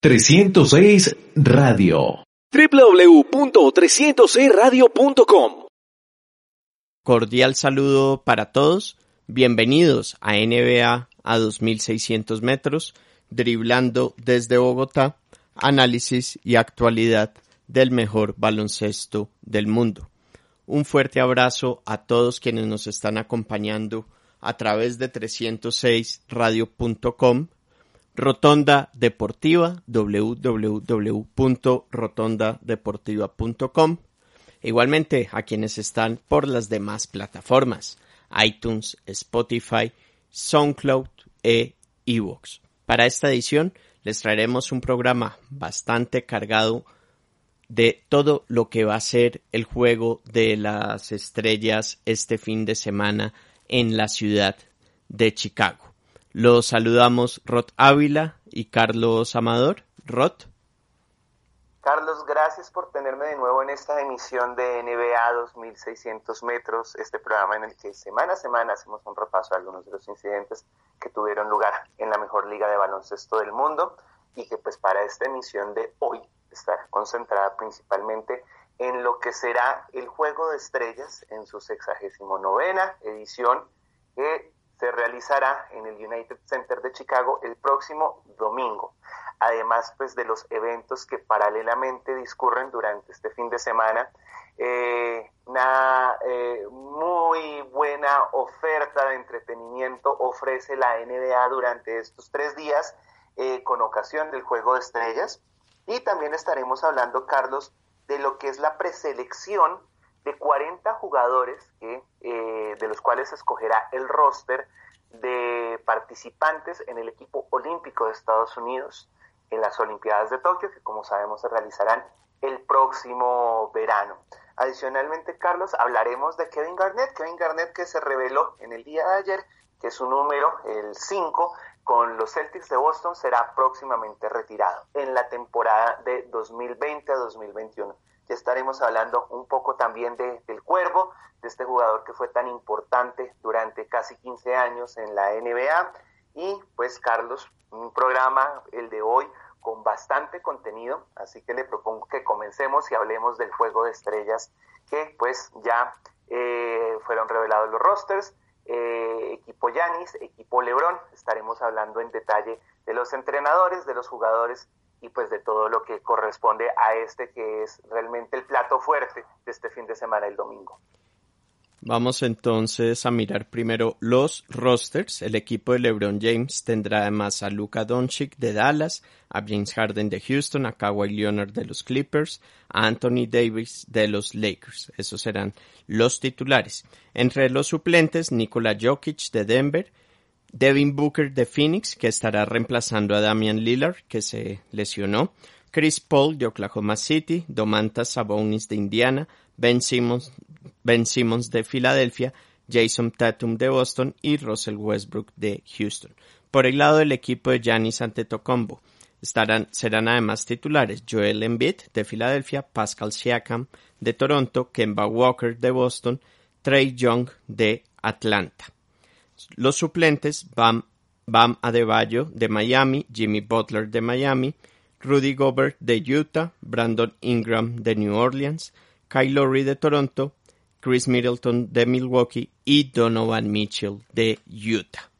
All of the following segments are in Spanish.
306 Radio. www.306radio.com Cordial saludo para todos. Bienvenidos a NBA a 2600 metros, driblando desde Bogotá, análisis y actualidad del mejor baloncesto del mundo. Un fuerte abrazo a todos quienes nos están acompañando a través de 306radio.com Rotonda Deportiva, www.rotondadeportiva.com. Igualmente a quienes están por las demás plataformas, iTunes, Spotify, SoundCloud e iVoox. Para esta edición les traeremos un programa bastante cargado de todo lo que va a ser el juego de las estrellas este fin de semana en la ciudad de Chicago. Los saludamos Rod Ávila y Carlos Amador. Rod. Carlos, gracias por tenerme de nuevo en esta emisión de NBA 2600 metros, este programa en el que semana a semana hacemos un repaso a algunos de los incidentes que tuvieron lugar en la mejor liga de baloncesto del mundo y que pues para esta emisión de hoy está concentrada principalmente en lo que será el Juego de Estrellas en su sexagésimo novena edición se realizará en el United Center de Chicago el próximo domingo. Además, pues de los eventos que paralelamente discurren durante este fin de semana, eh, una eh, muy buena oferta de entretenimiento ofrece la NBA durante estos tres días eh, con ocasión del Juego de Estrellas. Y también estaremos hablando, Carlos, de lo que es la preselección de 40 jugadores que, eh, de los cuales escogerá el roster de participantes en el equipo olímpico de Estados Unidos en las Olimpiadas de Tokio, que como sabemos se realizarán el próximo verano. Adicionalmente, Carlos, hablaremos de Kevin Garnett, Kevin Garnett que se reveló en el día de ayer que su número, el 5, con los Celtics de Boston será próximamente retirado en la temporada de 2020 a 2021 ya estaremos hablando un poco también de, del Cuervo, de este jugador que fue tan importante durante casi 15 años en la NBA. Y pues Carlos, un programa, el de hoy, con bastante contenido, así que le propongo que comencemos y hablemos del juego de estrellas que pues ya eh, fueron revelados los rosters. Eh, equipo Yanis, equipo Lebron, estaremos hablando en detalle de los entrenadores, de los jugadores y pues de todo lo que corresponde a este que es realmente el plato fuerte de este fin de semana el domingo. Vamos entonces a mirar primero los rosters. El equipo de LeBron James tendrá además a Luka Doncic de Dallas, a James Harden de Houston, a Kawhi Leonard de los Clippers, a Anthony Davis de los Lakers. Esos serán los titulares. Entre los suplentes, Nikola Jokic de Denver, Devin Booker de Phoenix, que estará reemplazando a Damian Lillard, que se lesionó. Chris Paul de Oklahoma City, Domantas Sabonis de Indiana, Ben Simmons, ben Simmons de Filadelfia, Jason Tatum de Boston y Russell Westbrook de Houston. Por el lado del equipo de Giannis Antetokounmpo, estarán, serán además titulares Joel Embiid de Filadelfia, Pascal Siakam de Toronto, Kemba Walker de Boston, Trey Young de Atlanta. Los suplentes Bam, Bam Adebayo de Miami, Jimmy Butler de Miami, Rudy Gobert de Utah, Brandon Ingram de New Orleans, Kyle Lowry de Toronto, Chris Middleton de Milwaukee y Donovan Mitchell de Utah.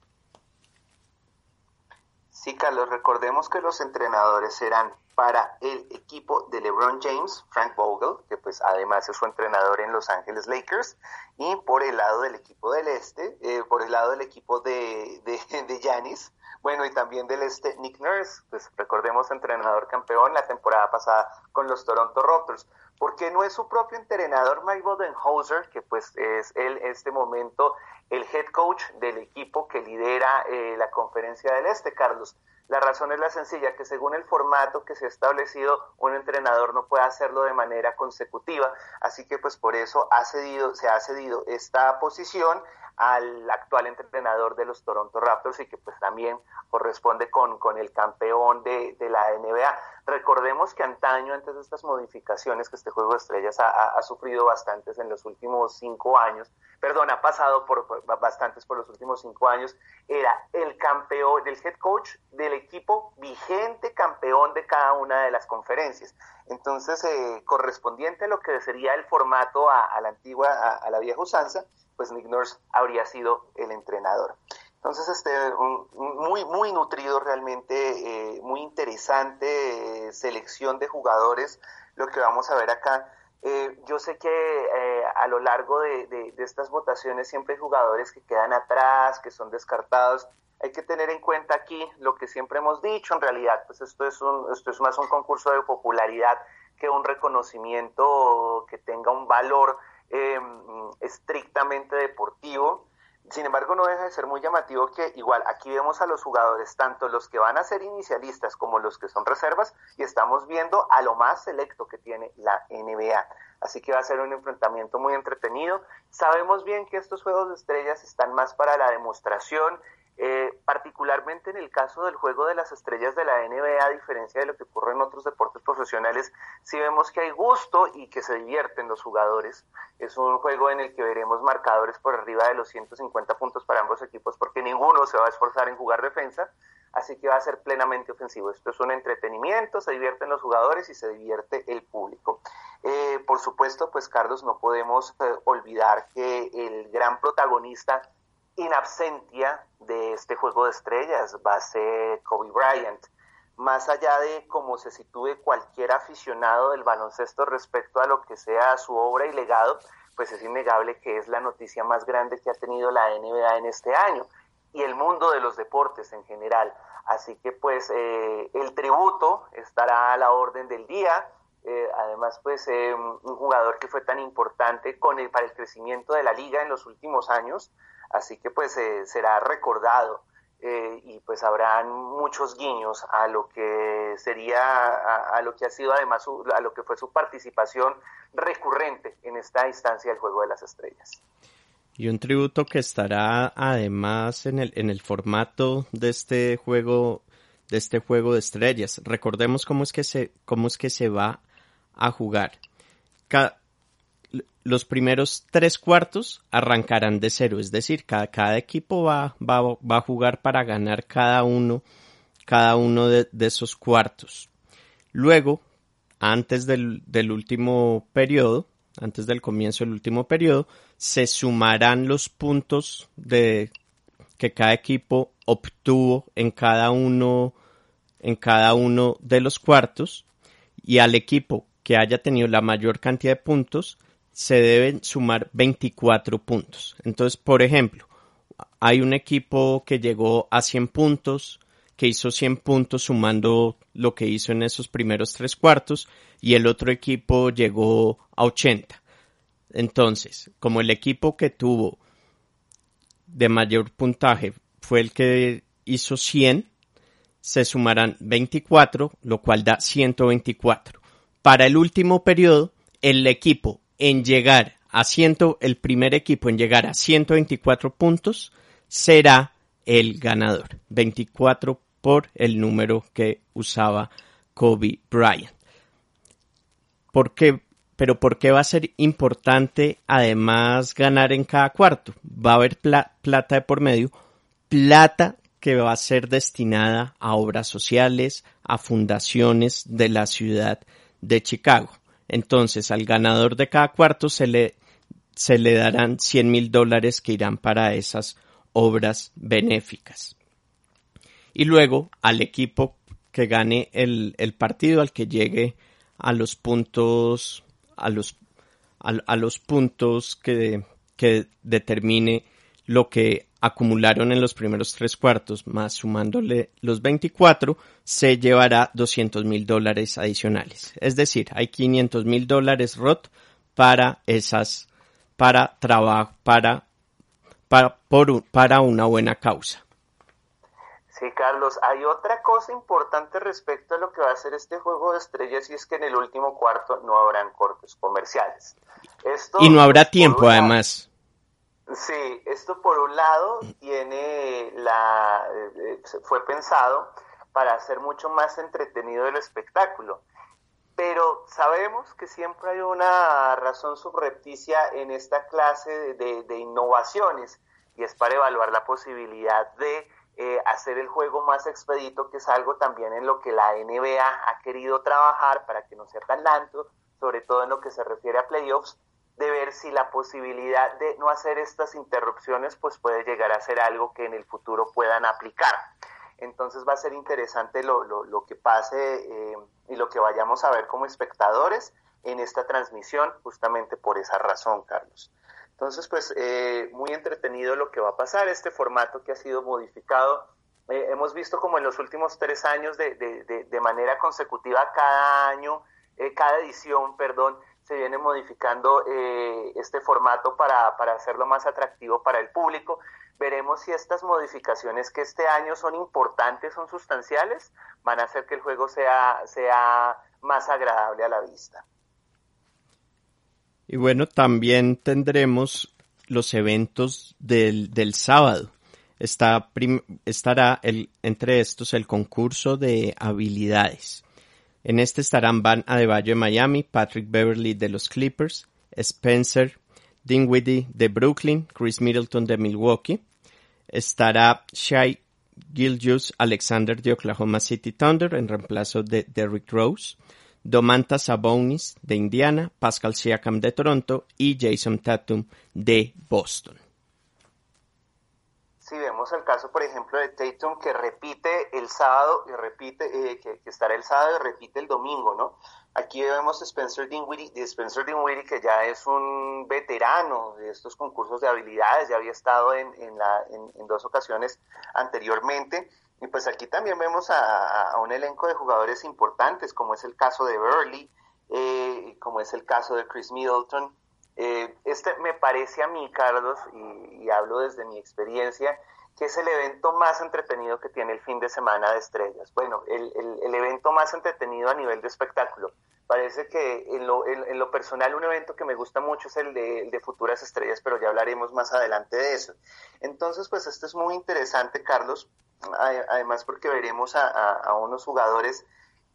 Sí, Carlos, recordemos que los entrenadores serán para el equipo de LeBron James, Frank Vogel, que pues además es su entrenador en Los Ángeles Lakers, y por el lado del equipo del este, eh, por el lado del equipo de, de, de Giannis, bueno, y también del este Nick Nurse, pues recordemos entrenador campeón la temporada pasada con los Toronto Raptors, porque no es su propio entrenador Mike Bodenhauser, que pues es él este momento el head coach del equipo que lidera eh, la conferencia del este, Carlos, la razón es la sencilla, que según el formato que se ha establecido, un entrenador no puede hacerlo de manera consecutiva, así que pues por eso ha cedido, se ha cedido esta posición al actual entrenador de los Toronto Raptors y que pues también corresponde con, con el campeón de, de, la NBA. Recordemos que antaño, antes de estas modificaciones, que este juego de estrellas ha, ha sufrido bastantes en los últimos cinco años, perdón, ha pasado por, bastantes por los últimos cinco años, era el campeón, del head coach del equipo vigente campeón de cada una de las conferencias. Entonces, eh, correspondiente a lo que sería el formato a, la antigua, a, la vieja usanza, pues Nick Nurse habría sido el entrenador. Entonces, este, muy, muy nutrido realmente, eh, muy interesante eh, selección de jugadores, lo que vamos a ver acá. Eh, yo sé que eh, a lo largo de, estas votaciones siempre hay jugadores que quedan atrás, que son descartados. Hay que tener en cuenta aquí lo que siempre hemos dicho, en realidad, pues esto es, un, esto es más un concurso de popularidad que un reconocimiento que tenga un valor em, estrictamente deportivo. Sin embargo, no deja de ser muy llamativo que igual aquí vemos a los jugadores, tanto los que van a ser inicialistas como los que son reservas, y estamos viendo a lo más selecto que tiene la NBA. Así que va a ser un enfrentamiento muy entretenido. Sabemos bien que estos Juegos de Estrellas están más para la demostración eh, particularmente en el caso del juego de las estrellas de la NBA, a diferencia de lo que ocurre en otros deportes profesionales, sí vemos que hay gusto y que se divierten los jugadores. Es un juego en el que veremos marcadores por arriba de los 150 puntos para ambos equipos porque ninguno se va a esforzar en jugar defensa, así que va a ser plenamente ofensivo. Esto es un entretenimiento, se divierten los jugadores y se divierte el público. Eh, por supuesto, pues Carlos, no podemos eh, olvidar que el gran protagonista in absentia de este juego de estrellas va a ser Kobe Bryant. Más allá de cómo se sitúe cualquier aficionado del baloncesto respecto a lo que sea su obra y legado, pues es innegable que es la noticia más grande que ha tenido la NBA en este año y el mundo de los deportes en general. Así que pues eh, el tributo estará a la orden del día. Eh, además, pues eh, un jugador que fue tan importante con el, para el crecimiento de la liga en los últimos años, Así que pues eh, será recordado eh, y pues habrán muchos guiños a lo que sería, a, lo que ha sido además, a lo que fue su participación recurrente en esta instancia del Juego de las Estrellas. Y un tributo que estará además en el, en el formato de este juego, de este juego de estrellas. Recordemos cómo es que se, cómo es que se va a jugar los primeros tres cuartos arrancarán de cero, es decir, cada, equipo va, va, va, a jugar para ganar cada uno, cada uno de, esos cuartos. Luego, antes del, del, último periodo, antes del comienzo del último periodo, se sumarán los puntos de que cada equipo obtuvo en cada uno, en cada uno de los cuartos y al equipo que haya tenido la mayor cantidad de puntos se deben sumar 24 puntos. Entonces, por ejemplo, hay un equipo que llegó a 100 puntos, que hizo 100 puntos sumando lo que hizo en esos primeros tres cuartos, y el otro equipo llegó a 80. Entonces, como el equipo que tuvo de mayor puntaje fue el que hizo 100, se sumarán 24, lo cual da 124. Para el último periodo, el equipo en llegar a ciento, el primer equipo en llegar a 124 puntos será el ganador. 24 por el número que usaba Kobe Bryant. ¿Por qué? Pero ¿por qué va a ser importante además ganar en cada cuarto? Va a haber plata de por medio, plata que va a ser destinada a obras sociales, a fundaciones de la ciudad de Chicago. Entonces, al ganador de cada cuarto se le, se le darán 100 mil dólares que irán para esas obras benéficas. Y luego, al equipo que gane el, partido, al que llegue a los puntos, a los, a, los puntos que, que determine lo que acumularon en los primeros tres cuartos, más sumándole los 24, se llevará 200 mil dólares adicionales. Es decir, hay 500 mil dólares ROT para esas, para trabajo, para, para, por, para una buena causa. Sí, Carlos, hay otra cosa importante respecto a lo que va a ser este juego de estrellas y es que en el último cuarto no habrán cortes comerciales. y no habrá tiempo, además Sí, esto por un lado tiene la eh, fue pensado para hacer mucho más entretenido el espectáculo. Pero sabemos que siempre hay una razón subrepticia en esta clase de, innovaciones y es para evaluar la posibilidad de eh, hacer el juego más expedito, que es algo también en lo que la NBA ha querido trabajar para que no sea tan lento, sobre todo en lo que se refiere a playoffs, de ver si la posibilidad de no hacer estas interrupciones pues puede llegar a ser algo que en el futuro puedan aplicar. Entonces va a ser interesante lo, lo, que pase eh, y lo que vayamos a ver como espectadores en esta transmisión, justamente por esa razón, Carlos. Entonces, pues eh, muy entretenido lo que va a pasar, este formato que ha sido modificado. Eh, hemos visto como en los últimos tres años de, de, de manera consecutiva cada año, cada edición, perdón, se viene modificando eh, este formato para, para hacerlo más atractivo para el público. Veremos si estas modificaciones que este año son importantes, son sustanciales, van a hacer que el juego sea, sea más agradable a la vista. Y bueno, también tendremos los eventos del, del sábado. Está estará el, entre estos el concurso de habilidades. En este estarán Van Adebayo de Miami, Patrick Beverly de los Clippers, Spencer Dinwiddie de Brooklyn, Chris Middleton de Milwaukee. Estará Shai Giljus Alexander de Oklahoma City Thunder en reemplazo de Derrick Rose. Domantas Sabonis de Indiana, Pascal Siakam de Toronto y Jason Tatum de Boston si vemos el caso, por ejemplo, de Tatum que repite el sábado y repite, eh, que, estará el sábado y repite el domingo, ¿no? Aquí vemos a Spencer Dinwiddie, Spencer Dinwiddie que ya es un veterano de estos concursos de habilidades, ya había estado en, en, la, en, dos ocasiones anteriormente. Y pues aquí también vemos a, un elenco de jugadores importantes, como es el caso de Burley, eh, como es el caso de Chris Middleton, eh, este me parece a mí, Carlos, y, hablo desde mi experiencia, que es el evento más entretenido que tiene el fin de semana de estrellas. Bueno, el, el, evento más entretenido a nivel de espectáculo. Parece que en lo, en, lo personal un evento que me gusta mucho es el de, de, Futuras Estrellas, pero ya hablaremos más adelante de eso. Entonces, pues esto es muy interesante, Carlos, además porque veremos a, a unos jugadores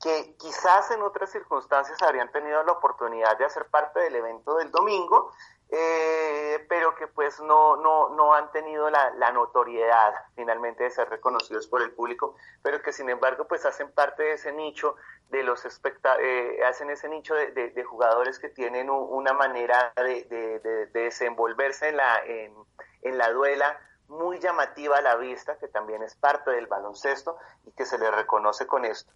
que quizás en otras circunstancias habrían tenido la oportunidad de hacer parte del evento del domingo, eh, pero que pues no, no, no han tenido la, notoriedad finalmente de ser reconocidos por el público, pero que sin embargo pues hacen parte de ese nicho de los eh, hacen ese nicho de, jugadores que tienen una manera de, desenvolverse en la, en, en la duela muy llamativa a la vista, que también es parte del baloncesto y que se le reconoce con esto.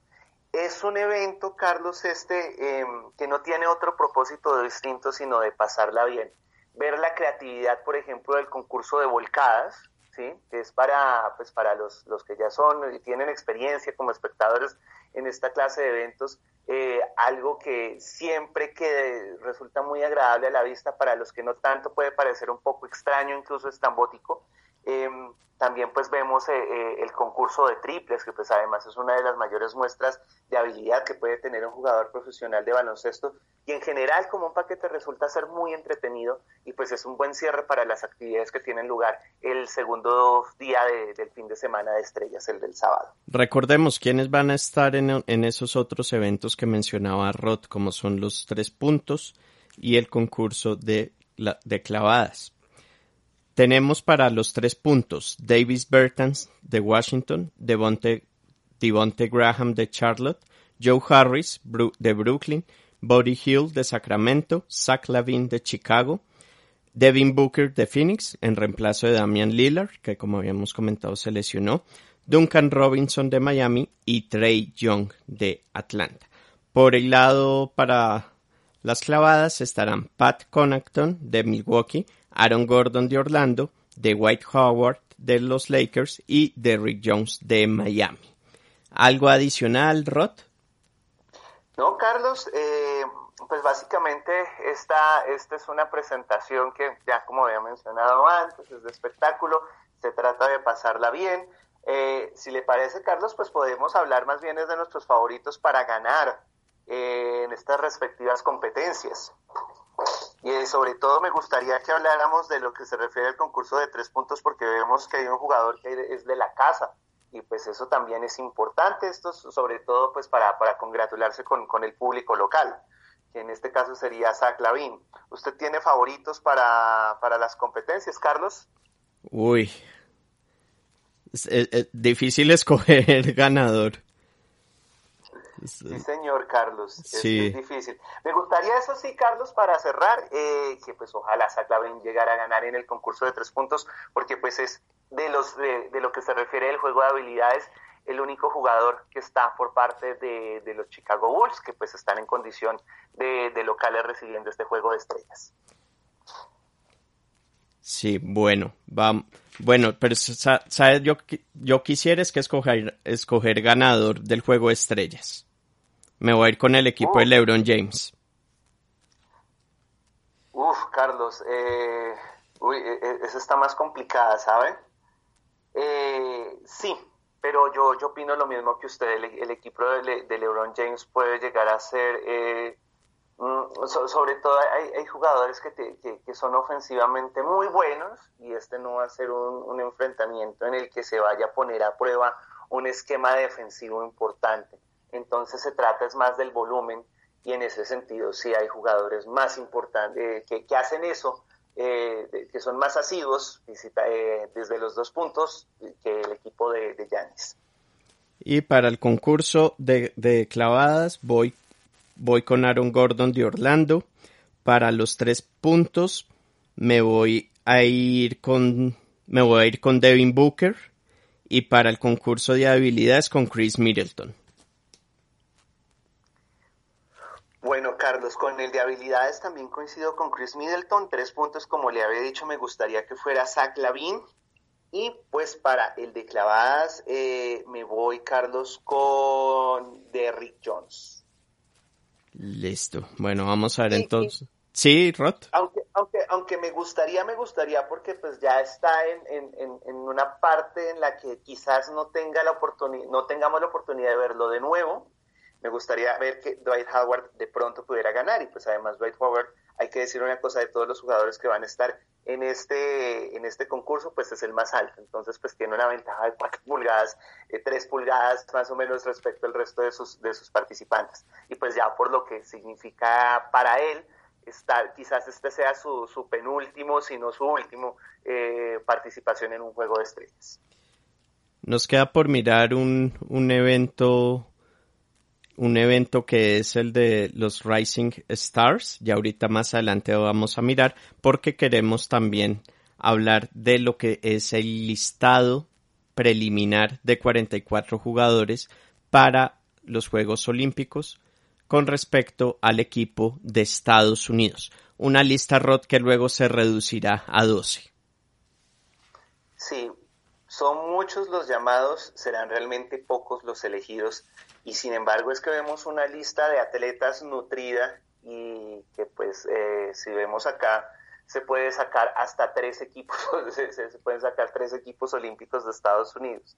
Es un evento, Carlos, este em, que no tiene otro propósito distinto sino de pasarla bien. Ver la creatividad, por ejemplo, del concurso de volcadas, ¿sí? que es para, pues, para los, los que ya son y tienen experiencia como espectadores en esta clase de eventos, eh, algo que siempre que resulta muy agradable a la vista, para los que no tanto puede parecer un poco extraño, incluso estambótico. Eh, también pues vemos eh, eh, el concurso de triples, que pues además es una de las mayores muestras de habilidad que puede tener un jugador profesional de baloncesto y en general como un paquete resulta ser muy entretenido y pues es un buen cierre para las actividades que tienen lugar el segundo día del fin de semana de estrellas, el del sábado. Recordemos quiénes van a estar en, en esos otros eventos que mencionaba Rod, como son los tres puntos y el concurso de, de clavadas. Tenemos para los tres puntos Davis Bertans de Washington, Devonte, Graham de Charlotte, Joe Harris de Brooklyn, Buddy Hill de Sacramento, Zach Lavin de Chicago, Devin Booker de Phoenix en reemplazo de Damian Lillard, que como habíamos comentado se lesionó, Duncan Robinson de Miami y Trey Young de Atlanta. Por el lado para las clavadas estarán Pat Connaughton de Milwaukee, Aaron Gordon de Orlando, de White Howard de los Lakers y Derrick Jones de Miami. ¿Algo adicional, Rod? No, Carlos, eh, pues básicamente esta, esta es una presentación que ya como había mencionado antes, es de espectáculo, se trata de pasarla bien. Eh, si le parece, Carlos, pues podemos hablar más bien de nuestros favoritos para ganar eh, en estas respectivas competencias. Eh, sobre todo me gustaría que habláramos de lo que se refiere al concurso de tres puntos, porque vemos que hay un jugador que es de la casa, y pues eso también es importante, esto sobre todo pues para, para congratularse con, con el público local, que en este caso sería Zach Lavin. ¿Usted tiene favoritos para, para las competencias, Carlos? Uy, difícil escoger ganador. Sí, señor Carlos, es, difícil. Me gustaría eso sí, Carlos, para cerrar, eh, que pues ojalá Saclaven llegara a ganar en el concurso de tres puntos, porque pues es de los de, lo que se refiere el juego de habilidades, el único jugador que está por parte de, de los Chicago Bulls, que pues están en condición de, de locales recibiendo este juego de estrellas. Sí, bueno, vamos. Bueno, pero sabes, yo, yo quisiera es que escoger, escoger ganador del juego de estrellas. Me voy a ir con el equipo de oh. LeBron James. Uf, Carlos, eh, uy, e, e, esa está más complicada, ¿sabe? Eh, sí, pero yo, yo opino lo mismo que usted. El, equipo de, de, LeBron James puede llegar a ser eh, Mm, sobre todo hay, jugadores que, que, son ofensivamente muy buenos y este no va a ser un, enfrentamiento en el que se vaya a poner a prueba un esquema defensivo importante. Entonces se trata es más del volumen y en ese sentido sí hay jugadores más importantes que, que hacen eso, eh, que son más asiduos eh, desde los dos puntos que el equipo de Yanis. y para el concurso de, de clavadas voy voy con Aaron Gordon de Orlando. Para los tres puntos me voy a ir con me voy a ir con Devin Booker y para el concurso de habilidades con Chris Middleton. Bueno, Carlos, con el de habilidades también coincido con Chris Middleton. Tres puntos, como le había dicho, me gustaría que fuera Zach Lavin. Y pues para el de clavadas eh, me voy, Carlos, con Derrick Jones. Listo. Bueno, vamos a ver entonces. Sí, Rod. Aunque, aunque, aunque me gustaría, me gustaría porque pues ya está en, en, en una parte en la que quizás no tenga la oportunidad, no tengamos la oportunidad de verlo de nuevo. Me gustaría ver que Dwight Howard de pronto pudiera ganar y pues además Dwight Howard hay que decir una cosa de todos los jugadores que van a estar en este, en este concurso, pues es el más alto. Entonces, pues tiene una ventaja de 4 pulgadas, eh, 3 pulgadas más o menos respecto al resto de sus, de sus participantes. Y pues ya por lo que significa para él, estar, quizás este sea su, su penúltimo, si no su último, eh, participación en un juego de estrellas. Nos queda por mirar un, un evento un evento que es el de los Rising Stars. Y ahorita más adelante vamos a mirar porque queremos también hablar de lo que es el listado preliminar de 44 jugadores para los Juegos Olímpicos con respecto al equipo de Estados Unidos. Una lista ROT que luego se reducirá a 12. Sí, son muchos los llamados, serán realmente pocos los elegidos y sin embargo es que vemos una lista de atletas nutrida y que pues eh, si vemos acá se puede sacar hasta tres equipos, se, pueden sacar tres equipos olímpicos de Estados Unidos.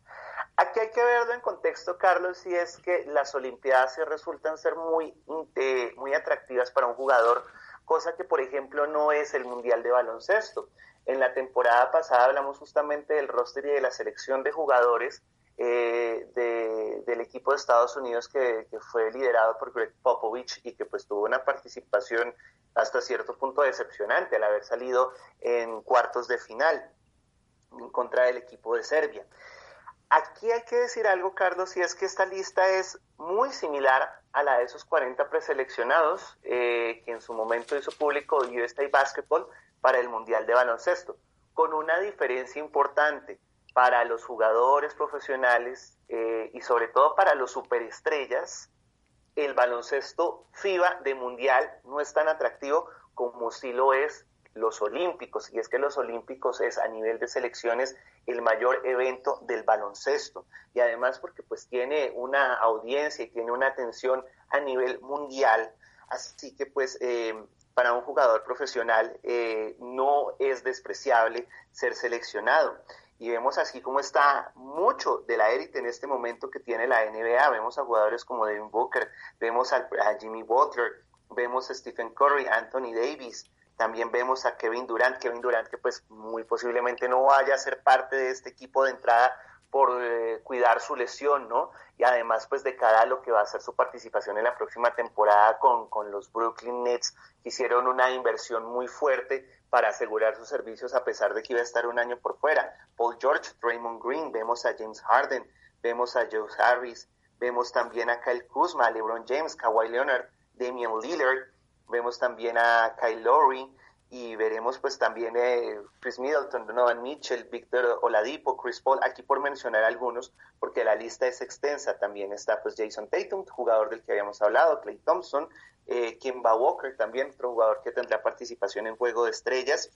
Aquí hay que verlo en contexto, Carlos, si es que las Olimpiadas se resultan ser muy, muy atractivas para un jugador, cosa que por ejemplo no es el Mundial de Baloncesto. En la temporada pasada hablamos justamente del roster y de la selección de jugadores eh, del equipo de Estados Unidos que, fue liderado por Greg Popovich y que pues tuvo una participación hasta cierto punto decepcionante al haber salido en cuartos de final en contra del equipo de Serbia. Aquí hay que decir algo, Carlos, y es que esta lista es muy similar a la de esos 40 preseleccionados eh, que en su momento hizo público USA Basketball para el Mundial de Baloncesto, con una diferencia importante para los jugadores profesionales eh, y sobre todo para los superestrellas, el baloncesto FIBA de mundial no es tan atractivo como si lo es los olímpicos. Y es que los olímpicos es a nivel de selecciones el mayor evento del baloncesto. Y además porque pues tiene una audiencia y tiene una atención a nivel mundial. Así que pues eh, para un jugador profesional eh, no es despreciable ser seleccionado y vemos así como está mucho de la élite en este momento que tiene la NBA. Vemos a jugadores como Devin Booker, vemos a, Jimmy Butler, vemos a Stephen Curry, Anthony Davis, También vemos a Kevin Durant, Kevin Durant que pues muy posiblemente no vaya a ser parte de este equipo de entrada por eh, cuidar su lesión, ¿no? Y además, pues de cara a lo que va a ser su participación en la próxima temporada con, con los Brooklyn Nets, hicieron una inversión muy fuerte para asegurar sus servicios a pesar de que iba a estar un año por fuera. Paul George, Raymond Green, vemos a James Harden, vemos a Joe Harris, vemos también a Kyle Kuzma, LeBron James, Kawhi Leonard, Damian Lillard, vemos también a Kyle Lowry, y veremos pues también eh, Chris Middleton, Donovan Mitchell, Victor Oladipo, Chris Paul, aquí por mencionar algunos, porque la lista es extensa, también está pues Jason Tatum, jugador del que habíamos hablado, Clay Thompson, eh, Kimba Walker también, otro jugador que tendrá participación en Juego de Estrellas,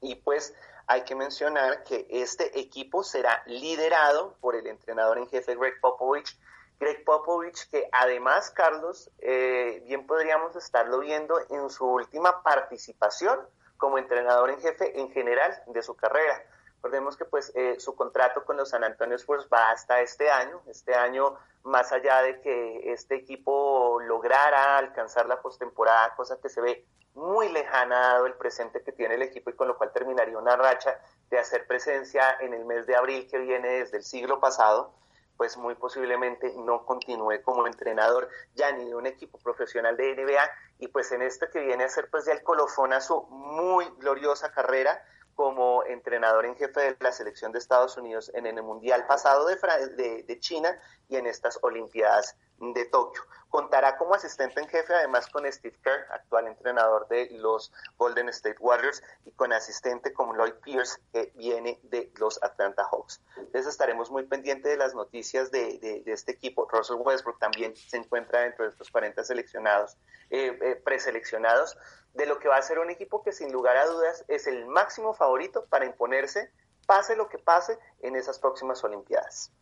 y pues hay que mencionar que este equipo será liderado por el entrenador en jefe Greg Popovich, Greg Popovich, que además, Carlos, eh, bien podríamos estarlo viendo en su última participación como entrenador en jefe en general de su carrera. Recordemos que pues eh, su contrato con los San Antonio Spurs va hasta este año. Este año, más allá de que este equipo lograra alcanzar la postemporada, cosa que se ve muy lejana dado el presente que tiene el equipo y con lo cual terminaría una racha de hacer presencia en el mes de abril que viene desde el siglo pasado pues muy posiblemente no continúe como entrenador ya ni de un equipo profesional de NBA y pues en esto que viene a ser pues ya el colofón a su muy gloriosa carrera como entrenador en jefe de la selección de Estados Unidos en el Mundial pasado de, de, de China y en estas Olimpiadas de Tokio. Contará como asistente en jefe además con Steve Kerr, actual entrenador de los Golden State Warriors, y con asistente como Lloyd Pierce, que viene de los Atlanta Hawks. Entonces estaremos muy pendientes de las noticias de, de, este equipo. Russell Westbrook también se encuentra dentro de estos 40 seleccionados, eh, eh, preseleccionados, de lo que va a ser un equipo que sin lugar a dudas es el máximo favorito para imponerse, pase lo que pase, en esas próximas Olimpiadas.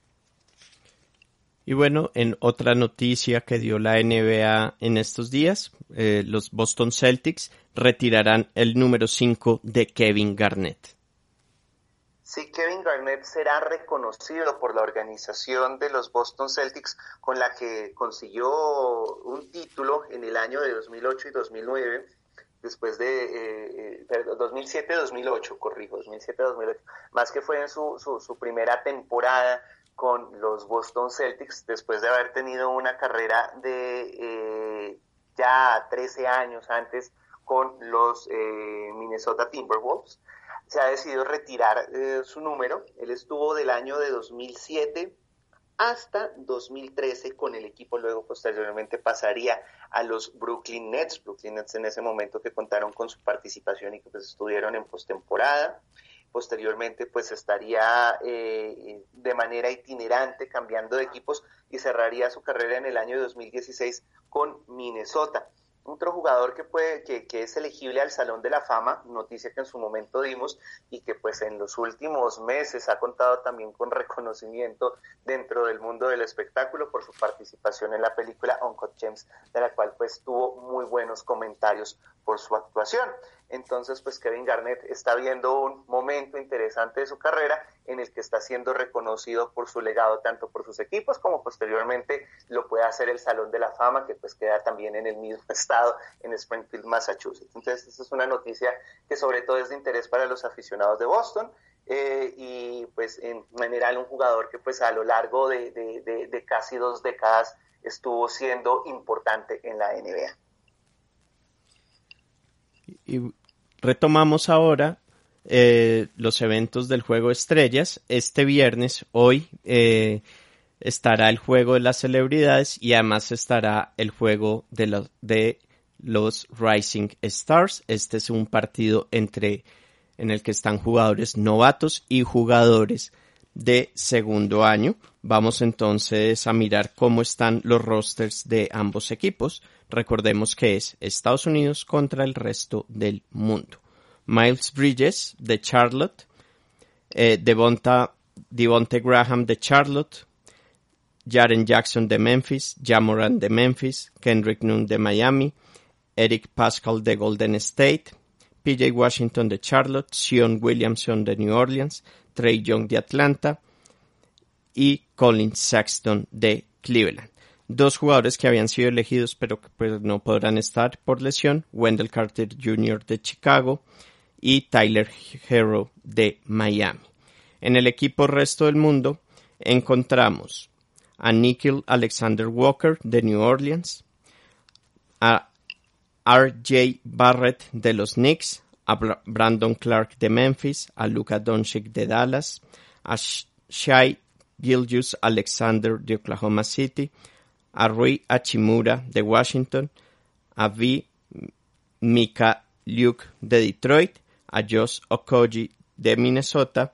Y bueno, en otra noticia que dio la NBA en estos días, eh, los Boston Celtics retirarán el número 5 de Kevin Garnett. Sí, Kevin Garnett será reconocido por la organización de los Boston Celtics con la que consiguió un título en el año de 2008 y 2009 después de eh, 2007-2008, eh, corrijo, 2007-2008, más que fue en su, su, su primera temporada con los Boston Celtics después de haber tenido una carrera de eh, ya 13 años antes con los eh, Minnesota Timberwolves. Se ha decidido retirar eh, su número. Él estuvo del año de 2007 hasta 2013 con el equipo, luego posteriormente pasaría a los Brooklyn Nets, Brooklyn Nets en ese momento que contaron con su participación y que pues estuvieron en postemporada posteriormente pues estaría eh, de manera itinerante cambiando de equipos y cerraría su carrera en el año 2016 con Minnesota. Otro jugador que, puede, que, es elegible al Salón de la Fama, noticia que en su momento dimos y que pues en los últimos meses ha contado también con reconocimiento dentro del mundo del espectáculo por su participación en la película Uncut James, de la cual pues tuvo muy buenos comentarios por su actuación. Entonces, pues Kevin Garnett está viendo un momento interesante de su carrera en el que está siendo reconocido por su legado tanto por sus equipos como posteriormente lo puede hacer el Salón de la Fama, que pues queda también en el mismo estado, en Springfield, Massachusetts. Entonces, esta es una noticia que sobre todo es de interés para los aficionados de Boston. Eh, y pues en general un jugador que pues a lo largo de, de, casi dos décadas estuvo siendo importante en la NBA. Y retomamos ahora eh, los eventos del juego Estrellas. Este viernes, hoy, eh, estará el juego de las celebridades y además estará el juego de, los de los Rising Stars. Este es un partido entre en el que están jugadores novatos y jugadores de segundo año. Vamos entonces a mirar cómo están los rosters de ambos equipos. Recordemos que es Estados Unidos contra el resto del mundo. Miles Bridges de Charlotte, eh, Devonta, Devonte Graham de Charlotte, Jaren Jackson de Memphis, Jamoran de Memphis, Kendrick Nunn de Miami, Eric Pascal de Golden State, PJ Washington de Charlotte, Sion Williamson de New Orleans, Trey Young de Atlanta y Colin Sexton de Cleveland. Dos jugadores que habían sido elegidos pero que pues, no podrán estar por lesión, Wendell Carter Jr. de Chicago y Tyler Hero de Miami. En el equipo resto del mundo encontramos a Nikhil Alexander Walker de New Orleans, a R.J. Barrett de los Knicks, a Brandon Clark de Memphis, a Luka Doncic de Dallas, a Shai Gilgius Alexander de Oklahoma City, a Rui Achimura de Washington, a V. Mika Luke de Detroit, a Josh Okoji de Minnesota,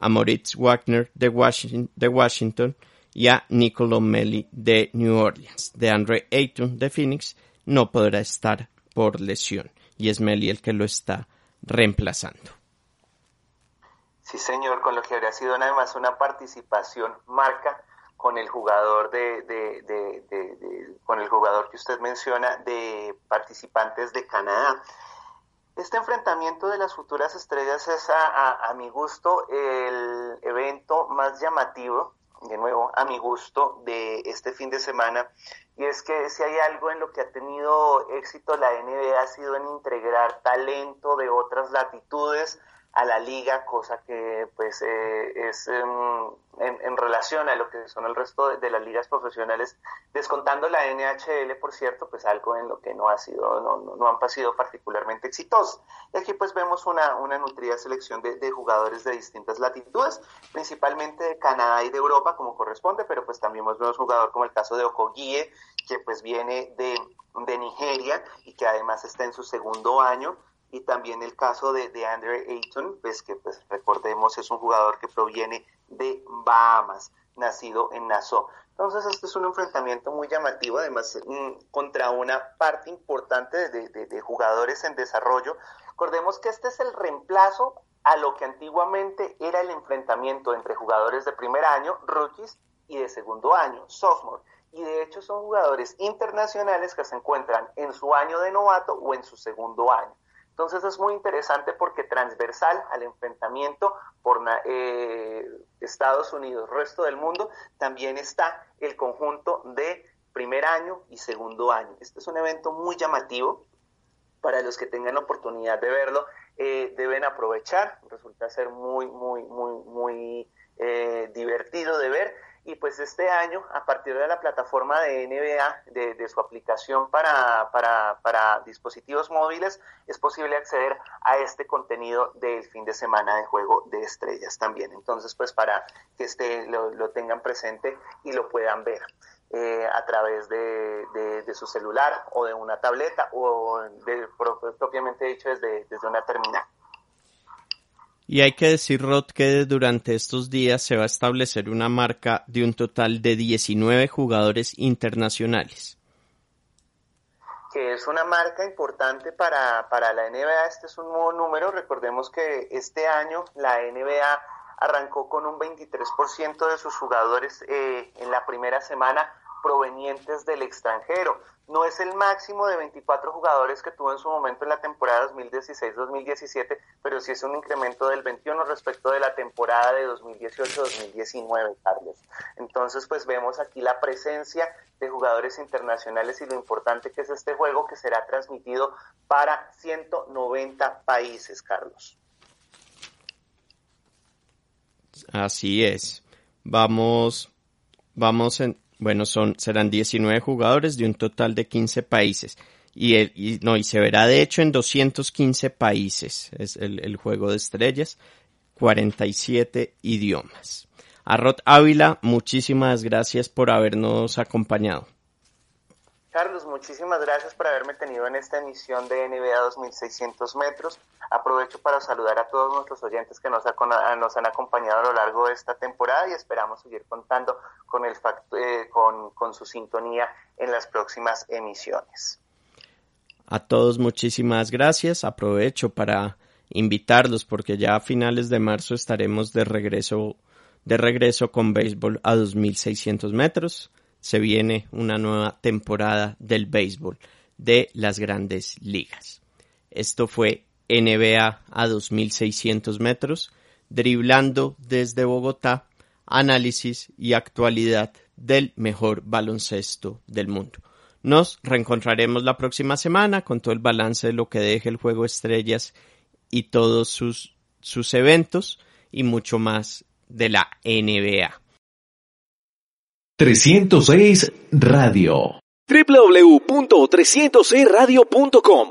a Moritz Wagner de Washington, y a Nicolo Melli de New Orleans. De Andre Ayton de Phoenix no podrá estar por lesión y es Melli el que lo está reemplazando. Sí, señor, con lo que habría sido nada más una participación marca con el jugador de, con el jugador que usted menciona de participantes de Canadá. Este enfrentamiento de las futuras estrellas es a, mi gusto el evento más llamativo, de nuevo a mi gusto, de este fin de semana. Y es que si hay algo en lo que ha tenido éxito la NBA ha sido en integrar talento de otras latitudes, a la liga, cosa que pues eh, es em, en, relación a lo que son el resto de, las ligas profesionales, descontando la NHL, por cierto, pues algo en lo que no ha sido, no, no, han sido particularmente exitosos. Y aquí pues vemos una, una nutrida selección de, de, jugadores de distintas latitudes, principalmente de Canadá y de Europa, como corresponde, pero pues también vemos jugadores como el caso de Okogie, que pues viene de, de Nigeria y que además está en su segundo año y también el caso de, de Andre Ayton, pues que pues recordemos es un jugador que proviene de Bahamas, nacido en Nassau. Entonces este es un enfrentamiento muy llamativo, además mm, contra una parte importante de, jugadores en desarrollo. Recordemos que este es el reemplazo a lo que antiguamente era el enfrentamiento entre jugadores de primer año, rookies, y de segundo año, sophomore. Y de hecho son jugadores internacionales que se encuentran en su año de novato o en su segundo año. Entonces es muy interesante porque transversal al enfrentamiento por eh, Estados Unidos, resto del mundo, también está el conjunto de primer año y segundo año. Este es un evento muy llamativo. Para los que tengan la oportunidad de verlo, eh, deben aprovechar. Resulta ser muy, muy, muy, muy eh, divertido de ver y pues este año, a partir de la plataforma de NBA, de, su aplicación para, dispositivos móviles, es posible acceder a este contenido del fin de semana de juego de estrellas también. Entonces, pues para que este, lo, tengan presente y lo puedan ver. Eh, a través de, de, su celular o de una tableta o de, propiamente dicho desde, desde una terminal. Y hay que decir, Rod, que durante estos días se va a establecer una marca de un total de 19 jugadores internacionales. Que es una marca importante para, para la NBA, este es un nuevo número. Recordemos que este año la NBA arrancó con un 23% de sus jugadores eh, en la primera semana provenientes del extranjero. No es el máximo de 24 jugadores que tuvo en su momento en la temporada 2016-2017, pero sí es un incremento del 21 respecto de la temporada de 2018-2019, Carlos. Entonces, pues vemos aquí la presencia de jugadores internacionales y lo importante que es este juego que será transmitido para 190 países, Carlos. Así es. Vamos, vamos en, bueno, son, serán 19 jugadores de un total de 15 países. Y, el, no, y se verá de hecho en 215 países. Es el, el juego de estrellas. 47 idiomas. A Rod Ávila, muchísimas gracias por habernos acompañado. Carlos, muchísimas gracias por haberme tenido en esta emisión de NBA 2600 metros. Aprovecho para saludar a todos nuestros oyentes que nos, han acompañado a lo largo de esta temporada y esperamos seguir contando eh, con su sintonía en las próximas emisiones. A todos muchísimas gracias. Aprovecho para invitarlos porque ya a finales de marzo estaremos de regreso de regreso con béisbol a 2600 metros se viene una nueva temporada del béisbol de las grandes ligas. Esto fue NBA a 2600 metros, driblando desde Bogotá, análisis y actualidad del mejor baloncesto del mundo. Nos reencontraremos la próxima semana con todo el balance de lo que deje el juego estrellas y todos sus, sus eventos y mucho más de la NBA. 306 Radio. www.306radio.com